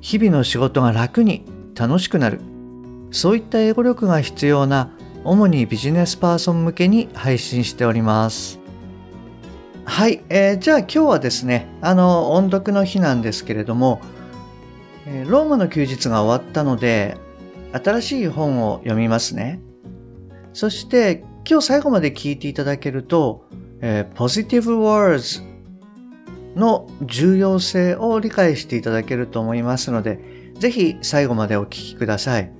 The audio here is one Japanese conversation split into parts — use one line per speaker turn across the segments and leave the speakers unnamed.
日々の仕事が楽に楽しくなる。そういった英語力が必要な主にビジネスパーソン向けに配信しております。はい、えー、じゃあ今日はですねあの音読の日なんですけれども、えー、ローマの休日が終わったので新しい本を読みますね。そして今日最後まで聞いていただけると、えー、Positive Words の重要性を理解していただけると思いますので、ぜひ最後までお聞きください。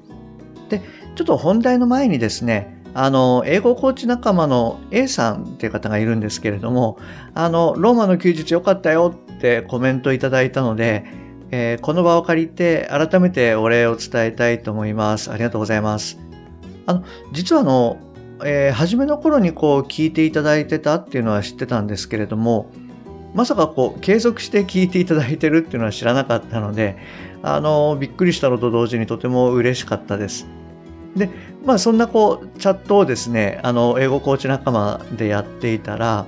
で、ちょっと本題の前にですね、あの、英語コーチ仲間の A さんっていう方がいるんですけれども、あの、ローマの休日よかったよってコメントいただいたので、えー、この場を借りて改めてお礼を伝えたいと思います。ありがとうございます。あの、実はあの、えー、初めの頃にこう聞いていただいてたっていうのは知ってたんですけれども、まさかこう継続して聞いていただいてるっていうのは知らなかったので、あの、びっくりしたのと同時にとても嬉しかったです。で、まあそんなこうチャットをですね、あの、英語コーチ仲間でやっていたら、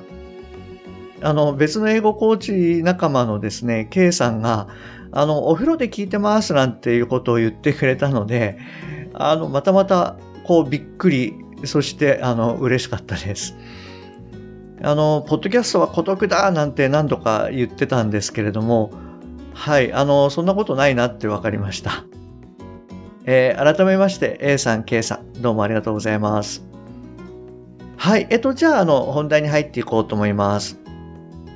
あの、別の英語コーチ仲間のですね、K さんが、あの、お風呂で聞いてますなんていうことを言ってくれたので、あの、またまた、こう、びっくり、そして、あの、嬉しかったです。あの、ポッドキャストは孤独だなんて何度か言ってたんですけれども、はい、あの、そんなことないなって分かりました。えー、改めまして、A さん、K さん、どうもありがとうございます。はい、えっと、じゃあ、あの、本題に入っていこうと思います。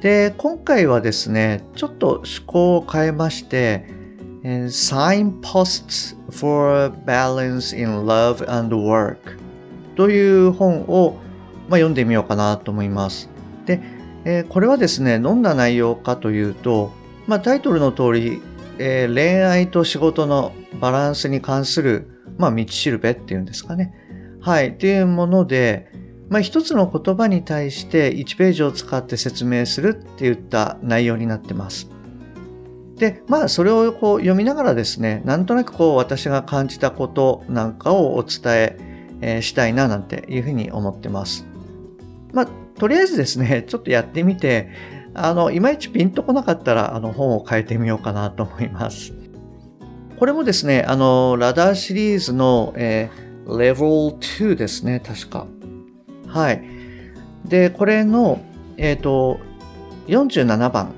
で、今回はですね、ちょっと趣向を変えまして、Signposts for Balance in Love and Work という本をまあ、読んでみようかなと思います。で、えー、これはですね、どんな内容かというと、まあ、タイトルの通り、えー、恋愛と仕事のバランスに関する、まあ、道しるべっていうんですかね。はい。っていうもので、まあ、一つの言葉に対して1ページを使って説明するっていった内容になってます。で、まあ、それをこう読みながらですね、なんとなくこう私が感じたことなんかをお伝ええー、したいななんていうふうに思ってます。まあ、とりあえずですね、ちょっとやってみて、あの、いまいちピンとこなかったら、あの、本を変えてみようかなと思います。これもですね、あの、ラダーシリーズの、えー、レベル2ですね、確か。はい。で、これの、えっ、ー、と、47番。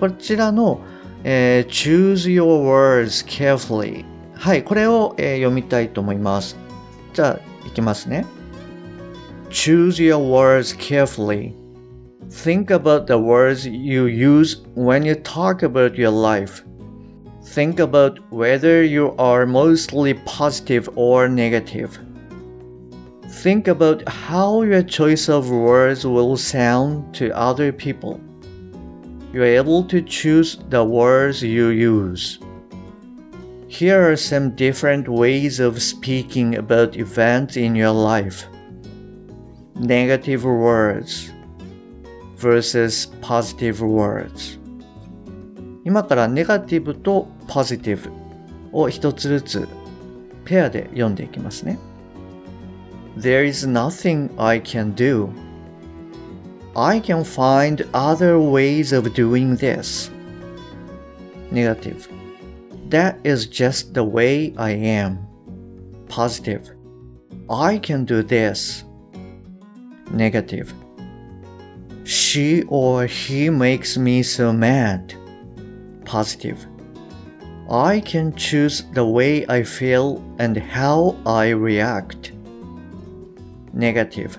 こちらの、えー、Choose Your Words Carefully。はい、これを、えー、読みたいと思います。じゃあ、いきますね。Choose your words carefully. Think about the words you use when you talk about your life. Think about whether you are mostly positive or negative. Think about how your choice of words will sound to other people. You're able to choose the words you use. Here are some different ways of speaking about events in your life Negative words versus positive words 今からネガティブとポジティブを一つずつペアで読んでいきますね。There is nothing I can do. I can find other ways of doing this. Negative. That is just the way I am. Positive. I can do this negative. She or he makes me so mad. Positive. I can choose the way I feel and how I react. Negative.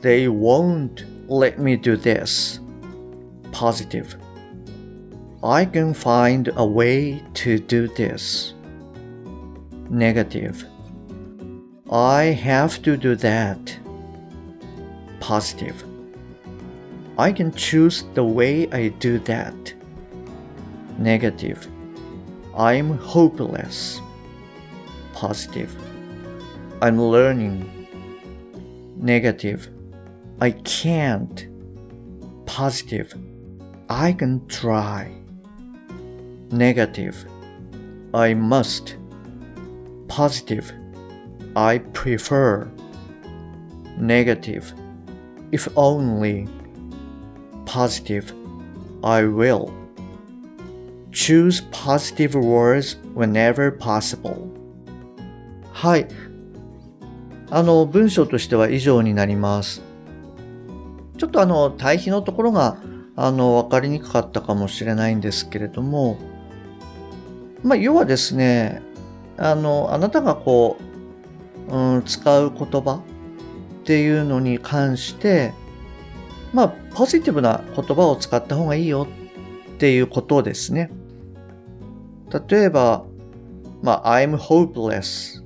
They won't let me do this. Positive. I can find a way to do this. Negative. I have to do that positive. I can choose the way I do that. Negative. I'm hopeless. Positive. I'm learning. Negative. I can't. Positive. I can try. Negative. I must. Positive. I prefer. Negative. If only. Positive. I will. Choose positive words whenever possible. はい。あの、文章としては以上になります。ちょっとあの、対比のところが、あの、わかりにくかったかもしれないんですけれども、まあ、要はですね、あの、あなたがこう、うん、使う言葉っていうのに関して、まあ、ポジティブな言葉を使った方がいいよっていうことですね。例えば、まあ、I'm hopeless。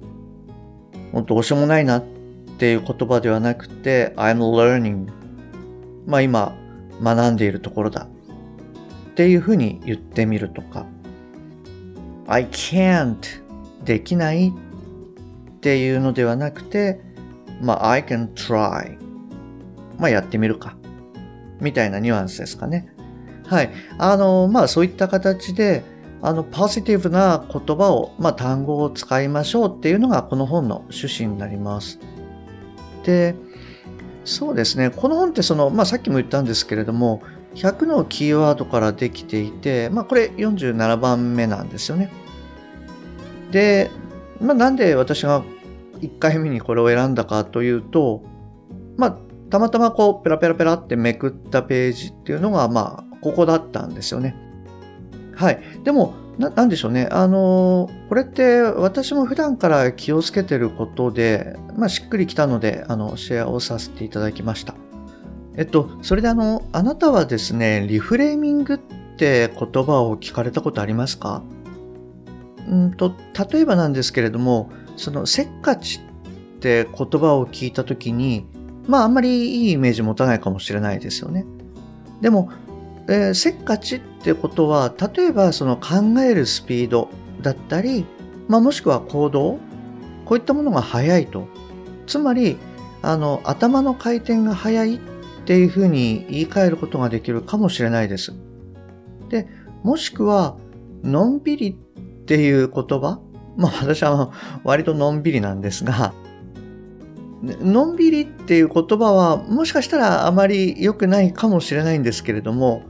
もうどうしようもないなっていう言葉ではなくて、I'm learning。まあ今、学んでいるところだ。っていうふうに言ってみるとか、I can't できないっていうのではなくて、まあ I can try まあやってみるか。みたいなニュアンスですかね。はい。あの、まあそういった形で、あの、ポジティブな言葉を、まあ単語を使いましょうっていうのがこの本の趣旨になります。で、そうですね。この本ってその、まあさっきも言ったんですけれども、100のキーワードからできていて、まあこれ47番目なんですよね。で、まあなんで私が1回目にこれを選んだかというと、まあたまたまこうペラペラペラってめくったページっていうのがまあここだったんですよね。はい。でも、なんでしょうね。あのこれって私も普段から気をつけてることで、まあ、しっくりきたので、あの、シェアをさせていただきました。えっと、それであの、あなたはですね、リフレーミングって言葉を聞かれたことありますか？うんと、例えばなんですけれども、その、せっかちって言葉を聞いたときに、まあ、あんまりいいイメージ持たないかもしれないですよね。でも、えー、せっかちってことは、例えばその考えるスピードだったり、まあ、もしくは行動、こういったものが速いと。つまり、あの、頭の回転が速いっていうふうに言い換えることができるかもしれないです。で、もしくは、のんびりっていう言葉、まあ私は割とのんびりなんですが、のんびりっていう言葉はもしかしたらあまり良くないかもしれないんですけれども、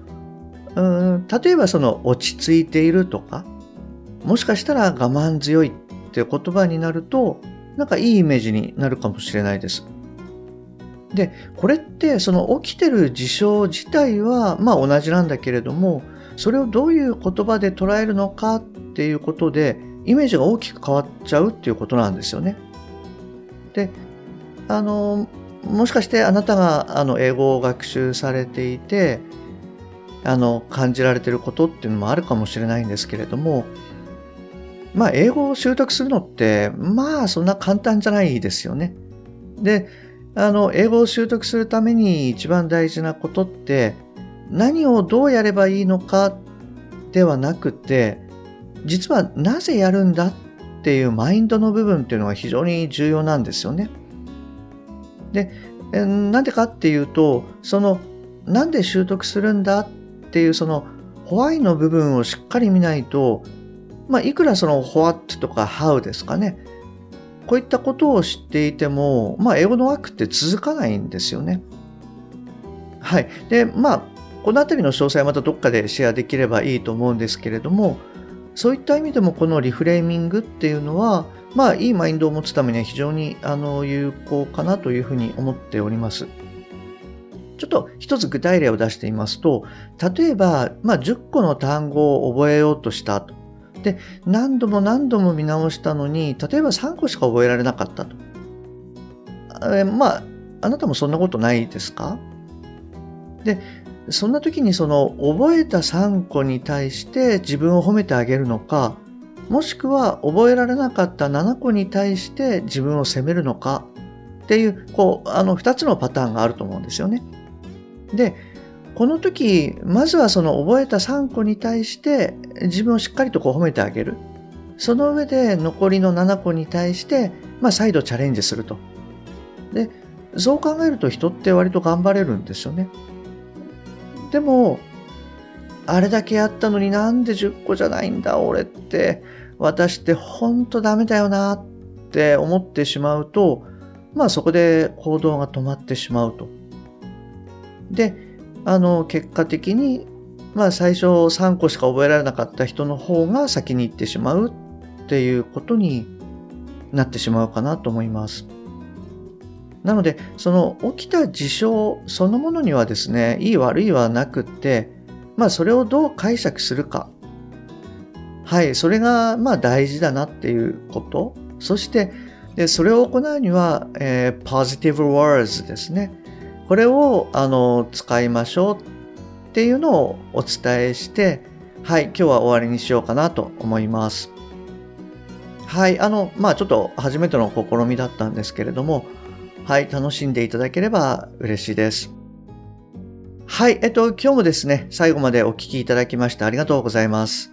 うん例えばその落ち着いているとか、もしかしたら我慢強いっていう言葉になると、なんかいいイメージになるかもしれないです。で、これってその起きてる事象自体はまあ同じなんだけれども、それをどういう言葉で捉えるのかっていうことで、イメージが大きく変わっちゃうっていうことなんですよね。で、あの、もしかしてあなたがあの英語を学習されていて、あの感じられてることっていうのもあるかもしれないんですけれどもまあ英語を習得するのってまあそんな簡単じゃないですよね。であの英語を習得するために一番大事なことって何をどうやればいいのかではなくて実はなぜやるんだっていうマインドの部分っていうのが非常に重要なんですよね。でなんでかっていうとそのなんで習得するんだっていうそのホワイの部分をしっかり見ないと、まあ、いくらその what とか how ですかね。こういったことを知っていても、まあ、英語のワークって続かないんですよね。はい。で、まあ、このあたりの詳細はまたどっかでシェアできればいいと思うんですけれども、そういった意味でもこのリフレーミングっていうのは、まあ、いいマインドを持つためには非常にあの有効かなというふうに思っております。ちょっと一つ具体例を出してみますと、例えば、まあ、10個の単語を覚えようとしたと。で、何度も何度も見直したのに、例えば3個しか覚えられなかったと。えまあ、あなたもそんなことないですか？で、そんな時にその覚えた3個に対して自分を褒めてあげるのか、もしくは覚えられなかった7個に対して自分を責めるのかっていう、こう、あの2つのパターンがあると思うんですよね。で、この時、まずはその覚えた3個に対して自分をしっかりとこう褒めてあげる。その上で残りの7個に対して、まあ、再度チャレンジすると。で、そう考えると人って割と頑張れるんですよね。でも、あれだけやったのになんで10個じゃないんだ、俺って。私って本当ダメだよなって思ってしまうと、まあそこで行動が止まってしまうと。で、あの、結果的に、まあ最初3個しか覚えられなかった人の方が先に行ってしまうっていうことになってしまうかなと思います。なので、その起きた事象そのものにはですね、いい悪いはなくって、まあそれをどう解釈するか。はい、それがまあ大事だなっていうこと。そして、でそれを行うには、えー、positive words ですね。これをあの使いましょうっていうのをお伝えして、はい、今日は終わりにしようかなと思います。はい、あの、まあちょっと初めての試みだったんですけれども、はい、楽しんでいただければ嬉しいです。はい、えっと、今日もですね、最後までお聞きいただきましてありがとうございます。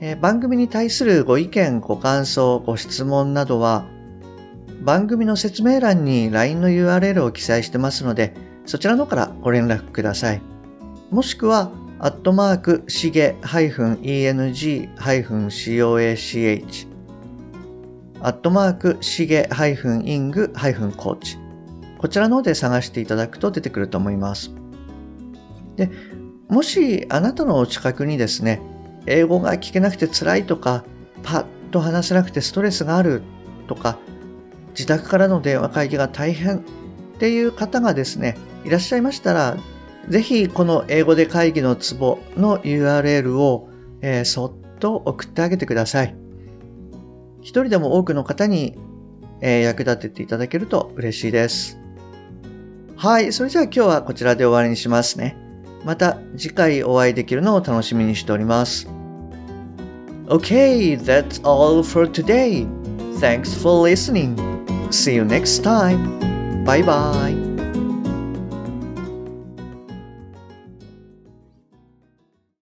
えー、番組に対するご意見、ご感想、ご質問などは、番組の説明欄に LINE の URL を記載してますので、そちらの方からご連絡ください。もしくは、アットマーク、しげ -eng-coach アットマーク、しげ -ing-coach こちらの方で探していただくと出てくると思います。で、もしあなたのお近くにですね、英語が聞けなくて辛いとか、パッと話せなくてストレスがあるとか、自宅からの電話会議が大変っていう方がですね、いらっしゃいましたら、ぜひこの英語で会議のツボの URL を、えー、そっと送ってあげてください。一人でも多くの方に、えー、役立てていただけると嬉しいです。はい。それじゃあ今日はこちらで終わりにしますね。また次回お会いできるのを楽しみにしております。Okay, that's all for today. Thanks for listening. See you next time. Bye bye.